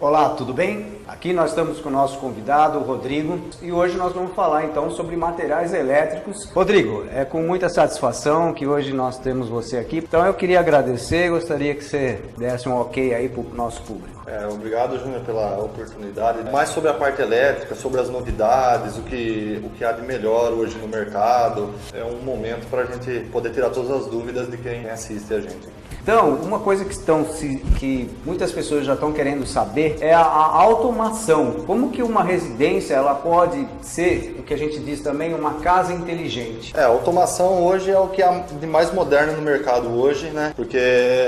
Olá, tudo bem? Aqui nós estamos com o nosso convidado, o Rodrigo, e hoje nós vamos falar então sobre materiais elétricos. Rodrigo, é com muita satisfação que hoje nós temos você aqui. Então eu queria agradecer, gostaria que você desse um ok aí para o nosso público. É, obrigado, Júnior, pela oportunidade. Mais sobre a parte elétrica, sobre as novidades, o que, o que há de melhor hoje no mercado. É um momento para a gente poder tirar todas as dúvidas de quem assiste a gente. Então, uma coisa que, estão, que muitas pessoas já estão querendo saber é a, a, automação. Como que uma residência ela pode ser, o que a gente diz também, uma casa inteligente? É, automação hoje é o que há de mais moderno no mercado hoje, né? Porque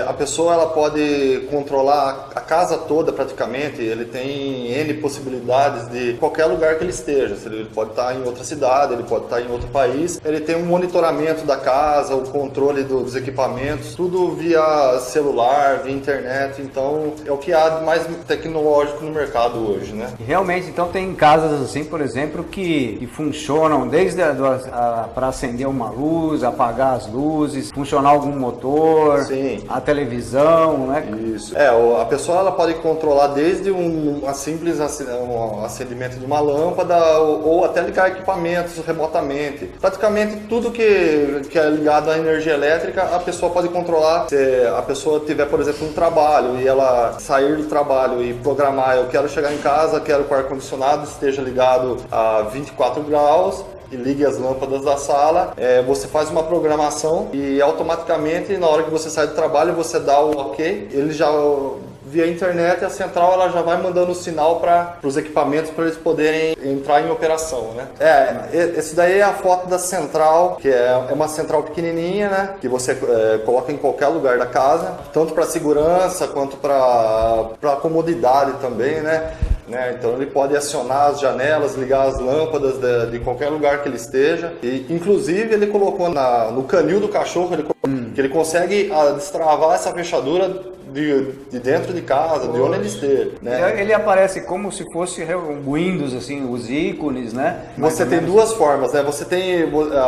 a pessoa ela pode controlar a casa toda praticamente, ele tem N possibilidades de qualquer lugar que ele esteja. Ele pode estar em outra cidade, ele pode estar em outro país, ele tem um monitoramento da casa, o controle dos equipamentos, tudo via celular, via internet, então é o que há de mais tecnológico no mercado hoje, né? Realmente, então tem casas assim, por exemplo, que, que funcionam desde para acender uma luz, apagar as luzes, funcionar algum motor, Sim. a televisão, né? Isso. É, a pessoa ela pode controlar desde um, uma simples um acendimento de uma lâmpada ou, ou até ligar equipamentos remotamente. Praticamente tudo que, que é ligado à energia elétrica, a pessoa pode controlar. Se a pessoa tiver, por exemplo, um trabalho e ela sair do trabalho e programar, eu quero chegar em casa, quero que o ar-condicionado esteja ligado a 24 graus, e ligue as lâmpadas da sala, é, você faz uma programação e automaticamente na hora que você sai do trabalho você dá o ok, ele já via internet, a central ela já vai mandando o sinal para os equipamentos para eles poderem entrar em operação, né? É, esse daí é a foto da central, que é, é uma central pequenininha, né? Que você é, coloca em qualquer lugar da casa, tanto para segurança quanto para comodidade também, né? Né? Então ele pode acionar as janelas, ligar as lâmpadas de, de, qualquer lugar que ele esteja. E inclusive ele colocou na, no canil do cachorro ele, hum. que ele consegue a, ah, destravar essa fechadura de, de dentro de casa, de onde ele esteja. Né? Ele aparece como se fosse um Windows, assim, os ícones, né? Você tem duas formas, né? Você tem,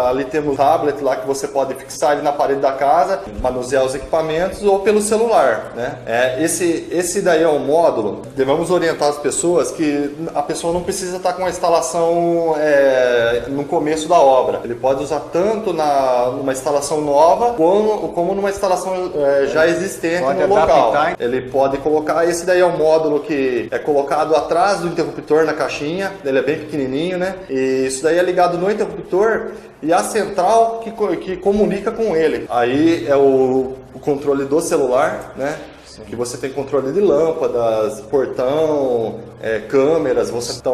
ali temos um tablet lá que você pode fixar ele na parede da casa, manusear os equipamentos ou pelo celular, né? É, esse, esse daí é um módulo, devemos orientar as pessoas que a pessoa não precisa estar com a instalação é, no começo da obra. Ele pode usar tanto na, numa instalação nova como, como numa instalação é, já existente pode no local local. Ele pode colocar, esse daí é um módulo que é colocado atrás do interruptor na caixinha, ele é bem pequenininho, né? E isso daí é ligado no interruptor e a central que, que comunica com ele. Aí é o, o controle do celular, né? Sim. que você tem controle de lâmpadas, portão, é, câmeras, você tá,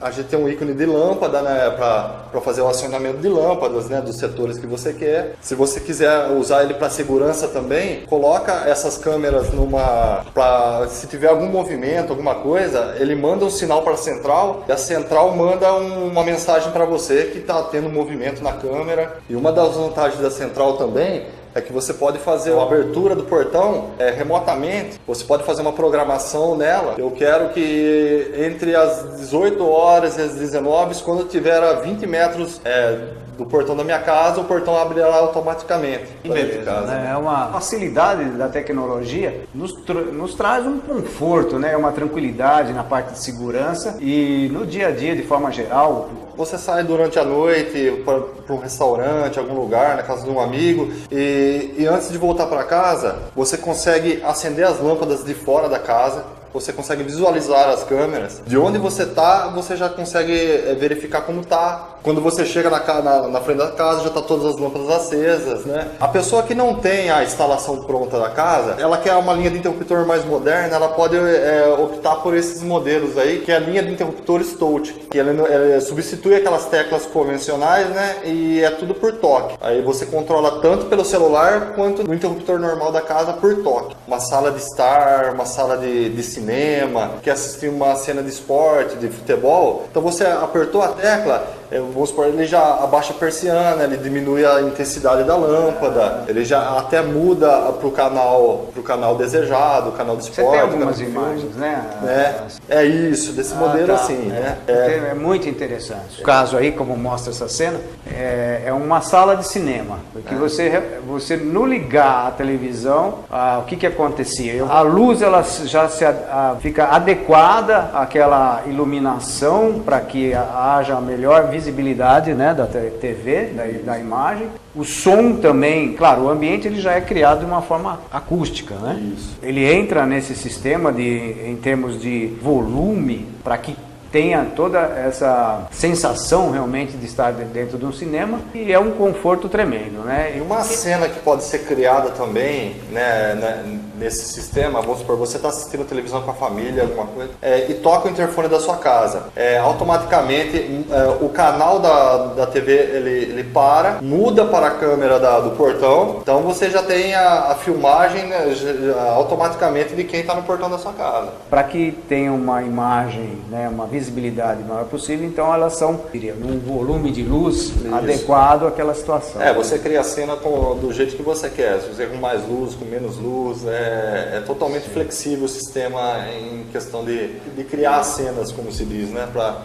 a gente tem um ícone de lâmpada né, para fazer o acionamento de lâmpadas né, dos setores que você quer. Se você quiser usar ele para segurança também, coloca essas câmeras numa. Se tiver algum movimento, alguma coisa, ele manda um sinal para a central e a central manda um, uma mensagem para você que está tendo movimento na câmera. E uma das vantagens da central também é que você pode fazer a abertura do portão é, remotamente. Você pode fazer uma programação nela. Eu quero que entre as 18 horas e as 19, quando tiver a 20 metros é, do portão da minha casa, o portão abrirá automaticamente. Beleza, casa, né? É uma facilidade da tecnologia, nos, nos traz um conforto, né? uma tranquilidade na parte de segurança e no dia a dia, de forma geral, você sai durante a noite para um restaurante, algum lugar, na casa de um amigo, e, e antes de voltar para casa, você consegue acender as lâmpadas de fora da casa, você consegue visualizar as câmeras. De onde você está, você já consegue eh, verificar como está. Quando você chega na, na, na frente da casa, já está todas as lâmpadas acesas, né? A pessoa que não tem a instalação pronta da casa, ela quer uma linha de interruptor mais moderna, ela pode é, optar por esses modelos aí, que é a linha de interruptores touch, que ele, ele substitui aquelas teclas convencionais, né? E é tudo por toque. Aí você controla tanto pelo celular quanto no interruptor normal da casa por toque. Uma sala de estar, uma sala de, de cinema, quer assistir uma cena de esporte, de futebol, então você apertou a tecla, vamos supor, ele já abaixa a persiana, ele diminui a intensidade da lâmpada, ele já até muda para o canal, pro canal desejado, o canal de esporte. Você tem algumas imagens, né? É, é isso, desse ah, modelo tá. assim, é, né? É. é. muito interessante. O caso aí, como mostra essa cena, é, é uma sala de cinema, porque é. você, você no ligar a televisão, ah, o que que acontecia? A luz ela já se, a, fica adequada àquela iluminação para que haja melhor visibilidade né, da TV, da, da imagem. O som também, claro, o ambiente ele já é criado de uma forma acústica, né? Isso. Ele entra nesse sistema de, em termos de volume para que tenha toda essa sensação realmente de estar dentro de um cinema e é um conforto tremendo, né? E uma cena que pode ser criada também, né, nesse sistema, vamos supor, você está assistindo televisão com a família, alguma coisa, é, e toca o interfone da sua casa. É, automaticamente é, o canal da, da TV ele, ele para, muda para a câmera da, do portão, então você já tem a, a filmagem né, automaticamente de quem está no portão da sua casa. Para que tenha uma imagem, né, uma visibilidade maior possível, então elas são, diria, num volume de luz Isso. adequado àquela situação. É, você cria a cena com, do jeito que você quer, se você com mais luz, com menos luz, é, é totalmente Sim. flexível o sistema em questão de, de criar cenas, como se diz, né? Pra,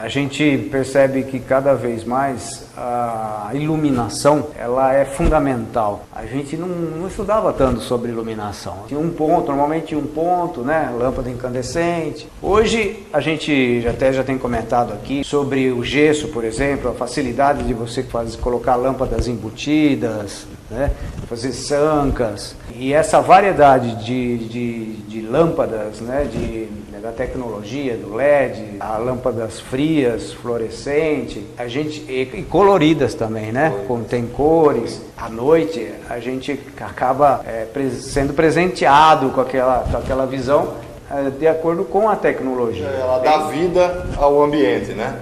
a gente percebe que cada vez mais a iluminação ela é fundamental. A gente não, não estudava tanto sobre iluminação. Tinha um ponto, normalmente um ponto, né? Lâmpada incandescente. Hoje a gente até já tem comentado aqui sobre o gesso, por exemplo, a facilidade de você fazer, colocar lâmpadas embutidas, né? fazer sancas. E essa variedade de, de, de lâmpadas, né? de né, da tecnologia, do LED, a lâmpadas frias, fluorescente, a gente e, coloridas também, né? Como tem cores. À noite a gente acaba é, sendo presenteado com aquela, com aquela visão é, de acordo com a tecnologia. Ela dá vida ao ambiente, né?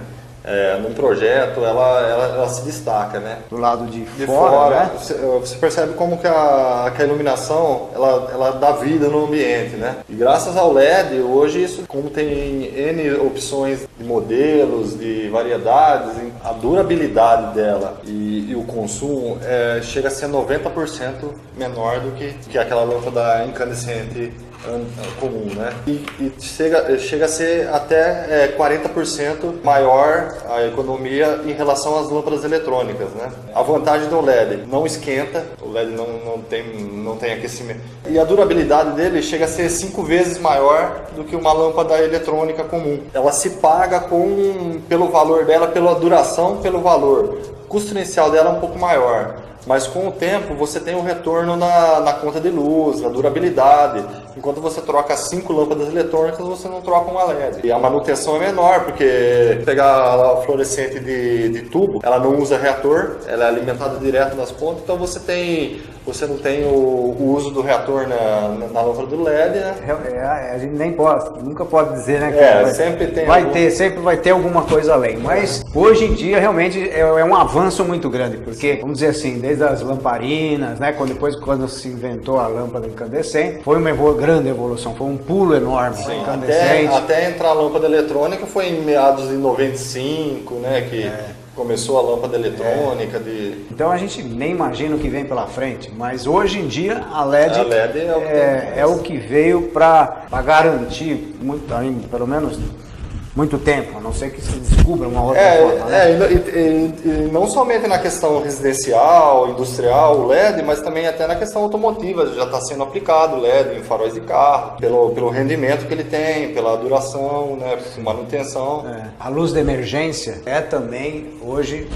É, num projeto, ela, ela, ela, se destaca, né? Do lado de, de fora, fora né? você, você, percebe como que a, que a iluminação, ela, ela dá vida no ambiente, né? E graças ao LED, hoje isso, como tem N opções de modelos, de variedades, a durabilidade dela e, e o consumo é, chega a ser 90% menor do que, que aquela lâmpada incandescente comum, né? E, e, chega, chega a ser até é, 40% maior a economia em relação às lâmpadas eletrônicas, né? A vantagem do LED, não esquenta, o LED não, não, tem, não tem aquecimento. E a durabilidade dele chega a ser cinco vezes maior do que uma lâmpada eletrônica comum. Ela se paga com, pelo valor dela, pela duração, pelo valor. Custo inicial dela é um pouco maior mas com o tempo você tem um retorno na, na conta de luz, na durabilidade. Enquanto você troca cinco lâmpadas eletrônicas, você não troca uma LED. E a manutenção é menor, porque pegar a fluorescente de, de tubo, ela não usa reator, ela é alimentada direto nas pontas, então você tem você não tem o, o uso do reator na, na, na lâmpada do LED, né? É, é, a gente nem pode, nunca pode dizer, né? É, vai, sempre tem. Vai algum... ter, sempre vai ter alguma coisa além. Mas hoje em dia realmente é, é, um avanço muito grande, porque, vamos dizer assim, desde as lamparinas, né? Quando, depois quando se inventou a lâmpada incandescente, foi uma evol grande evolução, foi um pulo enorme. Sim, incandescente. Até, até entrar a lâmpada eletrônica foi em meados de 95, né? Que é. Começou a lâmpada eletrônica. É. De... Então a gente nem imagina o que vem pela frente, mas hoje em dia a LED, a LED é, o que, é, é o que veio para garantir, muito, pelo menos muito tempo, a não ser que se descubra uma outra é, forma. Né? É, e, e, e, não somente na questão residencial, industrial, LED, mas também até na questão automotiva, já está sendo aplicado LED em faróis de carro, pelo, pelo rendimento que ele tem, pela duração, né, manutenção. É. A luz de emergência é também hoje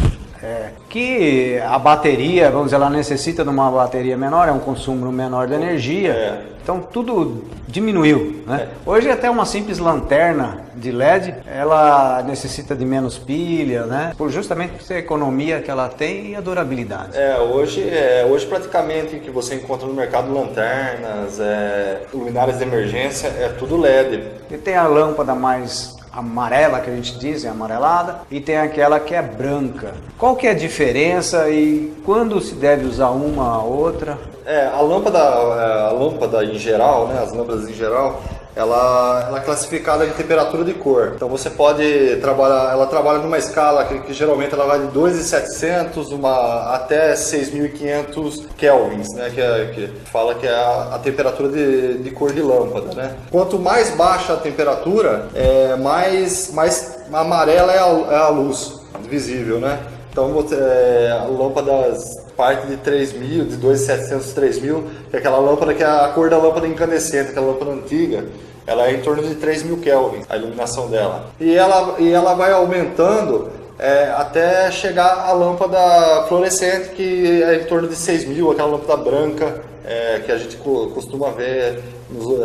é, que a bateria, vamos dizer, ela necessita de uma bateria menor, é um consumo menor de energia. É. Então tudo diminuiu. Né? É. Hoje até uma simples lanterna de LED, ela necessita de menos pilha, né? Por justamente por a economia que ela tem e a durabilidade. É, hoje, é, hoje praticamente que você encontra no mercado lanternas, é, luminárias de emergência, é tudo LED. E tem a lâmpada mais amarela que a gente diz, é amarelada, e tem aquela que é branca. Qual que é a diferença e quando se deve usar uma a outra? É, a lâmpada, é, a lâmpada em geral, né, as lâmpadas em geral, ela, ela é classificada em temperatura de cor. Então você pode trabalhar, ela trabalha numa escala que, que geralmente ela vai de 2.700 uma, até 6.500 kelvins, né? Que, é, que fala que é a, a temperatura de, de, cor de lâmpada, né? Quanto mais baixa a temperatura, é, mais, mais amarela é a, é a luz visível, né? Então, é, lâmpadas parte de 3.000, de 2.700, 3.000, que é aquela lâmpada que é a cor da lâmpada incandescente, aquela lâmpada antiga, ela é em torno de 3.000 Kelvin, a iluminação dela. E ela, e ela vai aumentando é, até chegar à lâmpada fluorescente, que é em torno de 6.000, aquela lâmpada branca, é, que a gente costuma ver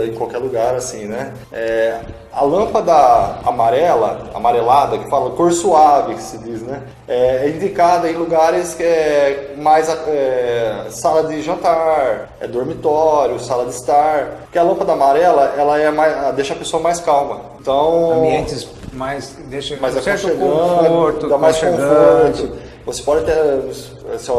em qualquer lugar, assim, né? É, a lâmpada amarela, amarelada, que fala cor suave, que se diz, né? É, é indicada em lugares que é mais é, sala de jantar, é dormitório, sala de estar. Porque a lâmpada amarela, ela é mais, deixa a pessoa mais calma. Então, ambientes mais deixa mais certo conforto, dá mais conforto. Você pode ter, se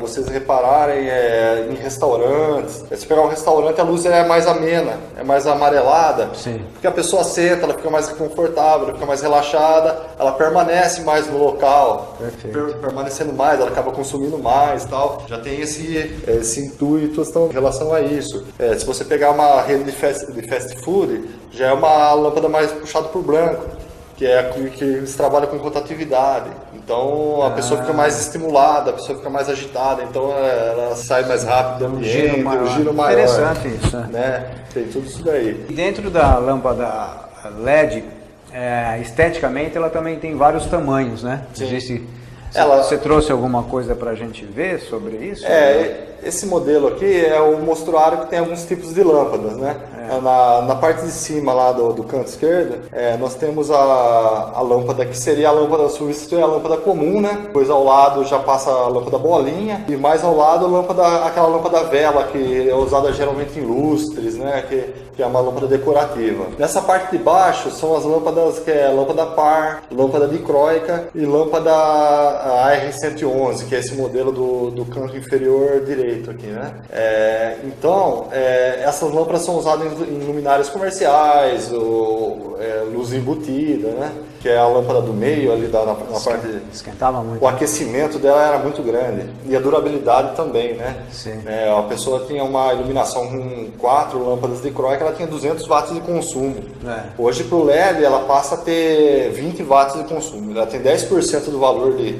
vocês repararem, é, em restaurantes, se pegar um restaurante, a luz é mais amena, é mais amarelada, Sim. porque a pessoa senta, ela fica mais confortável, ela fica mais relaxada, ela permanece mais no local, per, permanecendo mais, ela acaba consumindo mais tal. Já tem esse, esse intuito então, em relação a isso. É, se você pegar uma rede de fast, de fast food, já é uma lâmpada mais puxada por branco que é que eles trabalham com rotatividade. Então a ah. pessoa fica mais estimulada, a pessoa fica mais agitada, então ela sai mais rápido do ambiente, giro maior. Giro maior Interessante isso. Né? né? Tem tudo isso daí. E dentro da lâmpada LED, é, esteticamente ela também tem vários tamanhos, né? Sim. Ela... Você trouxe alguma coisa para a gente ver sobre isso? É, esse modelo aqui é o mostruário que tem alguns tipos de lâmpadas, né? É. Na, na parte de cima lá do, do canto esquerdo, é, nós temos a, a lâmpada que seria a lâmpada substitui a lâmpada comum, né? Depois ao lado já passa a lâmpada bolinha e mais ao lado a lâmpada, aquela lâmpada vela que é usada geralmente em lustres, né? Que, que é uma lâmpada decorativa. Nessa parte de baixo são as lâmpadas que é lâmpada par, lâmpada dicróica e lâmpada AR111, que é esse modelo do, do canto inferior direito aqui, né? É, então, é, essas lâmpadas são usadas luminárias comerciais, ou, é, luz embutida, né? que é a lâmpada do meio ali da, na, na parte. Esquentava muito. O aquecimento dela era muito grande e a durabilidade também, né? Sim. É, a pessoa tinha uma iluminação com quatro lâmpadas de croica, ela tinha 200 watts de consumo. É. Hoje para o LED ela passa a ter 20 watts de consumo. Ela tem 10% do valor de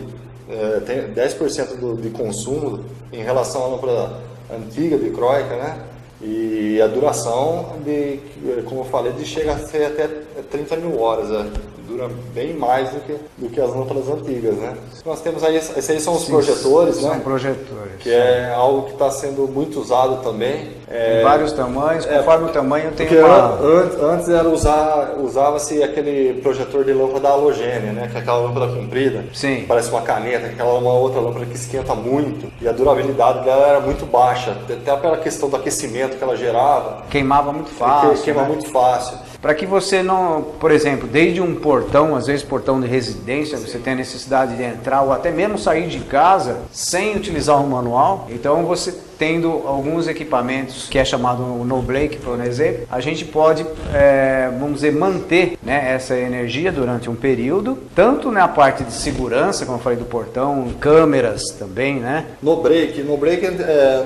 é, tem 10% do, de consumo em relação à lâmpada antiga de croica, né? E a duração de, como eu falei, de chega a ser até 30 mil horas. É dura bem mais do que, do que as lâmpadas antigas, né? Nós temos aí, esses aí são os Sim, projetores, são né? São projetores. Que é algo que está sendo muito usado também. É, vários tamanhos, é, conforme é, o tamanho tem uma... An antes era usar, usava-se aquele projetor de lâmpada halogênia, né? Que é aquela lâmpada comprida. Sim. Parece uma caneta, aquela uma outra lâmpada que esquenta muito. E a durabilidade dela era muito baixa. Até pela questão do aquecimento que ela gerava. Queimava muito fácil. Queima né? muito fácil. Para que você não, por exemplo, desde um portão, às vezes portão de residência, Sim. você tem a necessidade de entrar ou até mesmo sair de casa sem utilizar o manual. Então você tendo alguns equipamentos que é chamado no Blake, por exemplo, a gente pode, é, vamos dizer, manter né, essa energia durante um período, tanto na parte de segurança, como eu falei do portão, câmeras também, né? No Break, no Break, é,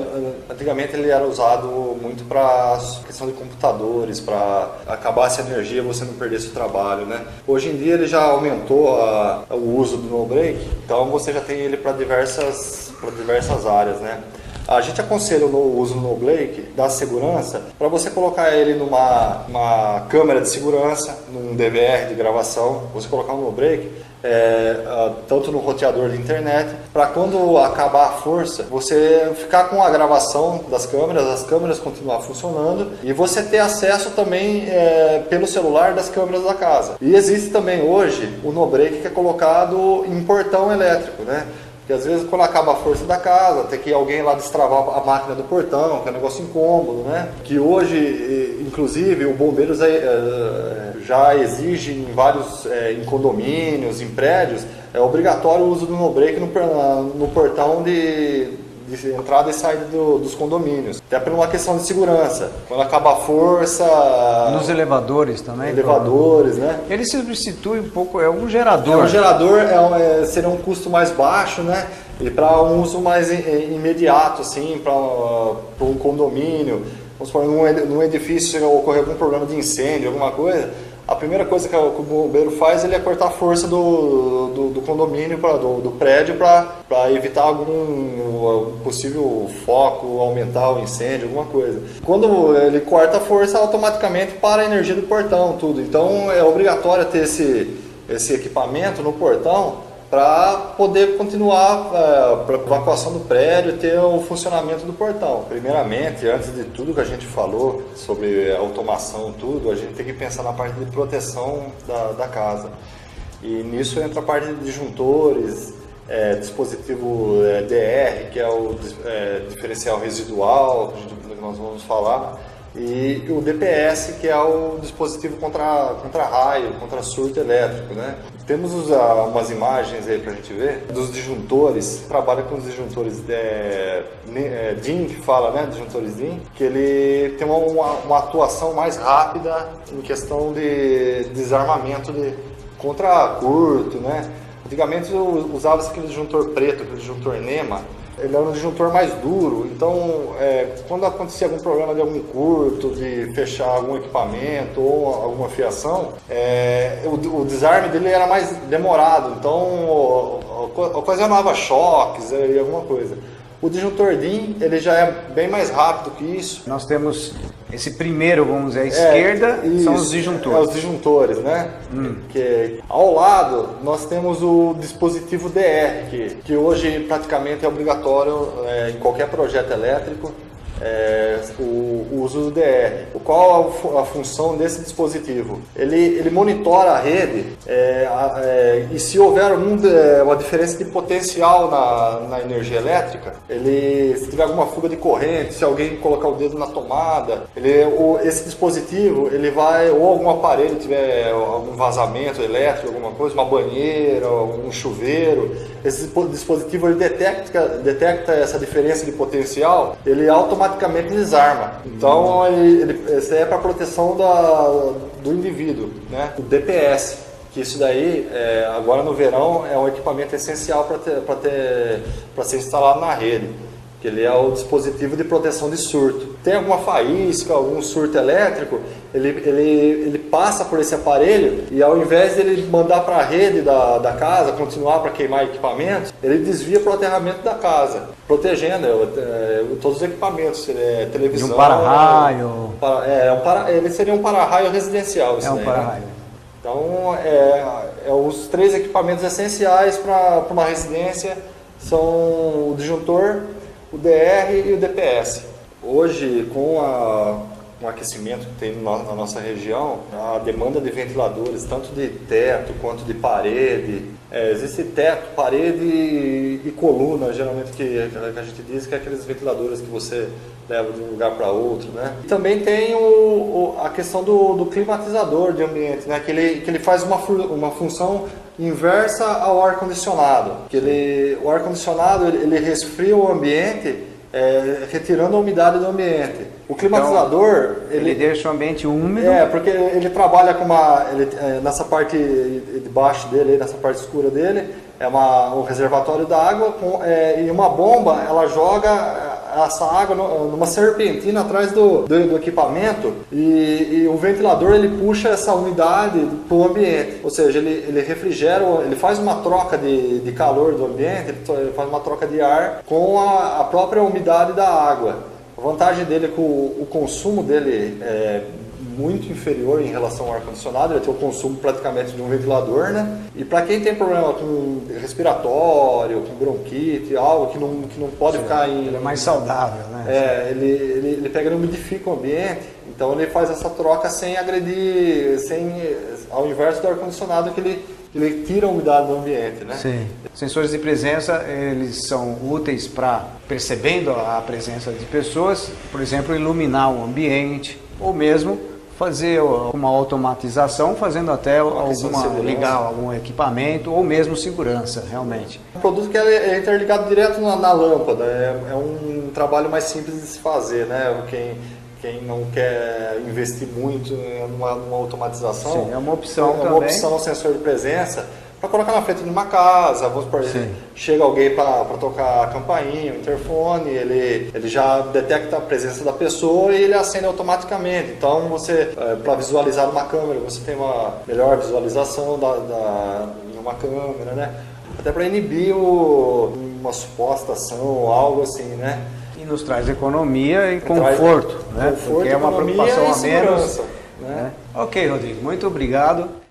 antigamente ele era usado muito para questão de computadores, para acabar essa energia você não perdesse o trabalho, né? Hoje em dia ele já aumentou a, o uso do No Break, então você já tem ele para diversas, diversas áreas, né? A gente aconselha o uso no Blake da segurança para você colocar ele numa uma câmera de segurança, num DVR de gravação, você colocar um no break é, tanto no roteador de internet, para quando acabar a força, você ficar com a gravação das câmeras, as câmeras continuar funcionando e você ter acesso também é, pelo celular das câmeras da casa. E existe também hoje o no break que é colocado em portão elétrico, né? Porque às vezes quando acaba a força da casa, tem que alguém lá destravar a máquina do portão, que é um negócio incômodo, né? Que hoje, inclusive, o bombeiros é, já exige em vários é, em condomínios, em prédios, é obrigatório o uso do no-break no, no portão de de entrada e saída do, dos condomínios. Até por uma questão de segurança. Quando acaba a força. Nos elevadores também? Elevadores, né? Ele substitui um pouco, é um gerador. É um gerador é, é, seria um custo mais baixo, né? E para um uso mais imediato, assim, para um condomínio. Vamos supor, num edifício ocorrer algum problema de incêndio, alguma coisa a primeira coisa que, o bombeiro faz ele é cortar a força do, do, do condomínio, pra, do, do prédio, para evitar algum possível foco, aumentar o incêndio, alguma coisa. Quando ele corta a força, automaticamente para a energia do portão, tudo. Então é obrigatório ter esse, esse equipamento no portão para poder continuar é, para evacuação do prédio e ter o funcionamento do portão. Primeiramente, antes de tudo que a gente falou sobre automação, tudo, a gente tem que pensar na parte de proteção da, da casa. E nisso entra a parte de disjuntores, é, dispositivo é, DR, que é o é, diferencial residual, que nós vamos falar, e o DPS, que é o dispositivo contra, contra raio, contra surto elétrico. Né? Temos umas imagens aí para a gente ver dos disjuntores, trabalha com os disjuntores é, é, DIN, que fala, né, disjuntores DIN, que ele tem uma, uma, uma atuação mais rápida em questão de desarmamento de, contra curto, né? Antigamente usava-se aquele disjuntor preto, aquele disjuntor NEMA, ele era um disjuntor mais duro, então é, quando acontecia algum problema de algum curto, de fechar algum equipamento ou alguma fiação, é, o, o, desarme dele era mais demorado, então ocasionava choques e alguma coisa. O disjuntor DIN ele já é bem mais rápido que isso. Nós temos esse primeiro, vamos dizer, à é, esquerda, isso, são os disjuntores. É, os disjuntores, né? Hum. Que, ao lado nós temos o dispositivo DR, que, que hoje praticamente é obrigatório é, em qualquer projeto elétrico é, o, o, uso do DR. Qual a, a, função desse dispositivo? Ele, ele monitora a rede é, a, é, e se houver é, uma diferença de potencial na, na energia elétrica, ele, se tiver alguma fuga de corrente, se alguém colocar o dedo na tomada, ele, o, esse dispositivo ele vai, ou algum aparelho tiver algum vazamento elétrico, alguma coisa, uma banheira, um chuveiro, esse dispositivo ele detecta, detecta essa diferença de potencial, ele automaticamente desarma. Então, ele, ele, isso é para proteção da, do indivíduo, né? o DPS. Que isso daí, é, agora no verão, é um equipamento essencial para ser instalado na rede que ele é o dispositivo de proteção de surto. Tem alguma faísca, algum surto elétrico, ele, ele, ele passa por esse aparelho e ao invés de ele mandar para a rede da, da casa, continuar para queimar equipamentos, ele desvia para o aterramento da casa, protegendo é, todos os equipamentos, é, televisão... E um para-raio... Para, é, um para, ele seria um para-raio residencial. é um né? para-raio. Né? Então, é, é, os três equipamentos essenciais para uma residência são o disjuntor, o DR e o DPS. Hoje, com a, aquecimento que tem na nossa região, a demanda de ventiladores, tanto de teto quanto de parede, é, existe teto, parede e, e coluna, geralmente que, que, a gente diz que é aqueles ventiladores que você leva de um lugar para outro, né? E também tem o, o, a questão do, do, climatizador de ambiente, né? Que ele, que ele faz uma, uma função inversa ao ar condicionado, que ele, o ar condicionado ele, ele resfria o ambiente é, retirando a umidade do ambiente. O climatizador então, ele, ele, deixa o ambiente úmido. É porque ele trabalha com uma ele, é, nessa parte de baixo dele, nessa parte escura dele, é uma, um reservatório d'água é, e uma bomba ela joga essa água numa serpentina atrás do, do, do equipamento e, e, o ventilador ele puxa essa umidade para o ambiente, ou seja, ele, ele refrigera, ele faz uma troca de, de calor do ambiente, ele faz uma troca de ar com a, a própria umidade da água. A vantagem dele é que o, o consumo dele é muito inferior em relação ao ar-condicionado, ele tem o consumo praticamente de um ventilador, né? E para quem tem problema com respiratório, com bronquite, algo que não, que não pode Sim, ficar em... Ele é mais saudável, né? É, ele, ele, ele pega e umidifica o ambiente, então ele faz essa troca sem agredir, sem, ao inverso do ar-condicionado que ele ele tira a umidade do ambiente, né? Sim. Sensores de presença, eles são úteis para, percebendo a presença de pessoas, por exemplo, iluminar o ambiente, ou mesmo fazer uma automatização, fazendo até alguma ligar algum equipamento ou mesmo segurança, realmente. Um produto que é interligado direto na, na lâmpada, é, é, um trabalho mais simples de se fazer, né? Quem, quem não quer investir muito numa, numa automatização, Sim, é uma opção é uma também. opção sensor de presença para colocar na frente de uma casa, vamos por exemplo, chega alguém para tocar a campainha, o interfone, ele, ele já detecta a presença da pessoa e ele acende automaticamente. Então você, é, para visualizar uma câmera, você tem uma melhor visualização da, da de uma câmera, né? Até para inibir o, uma suposta ação, algo assim, né? E nos traz economia e conforto, né? Conforto, Porque é uma preocupação a menos. Né? Ok, Rodrigo, muito obrigado.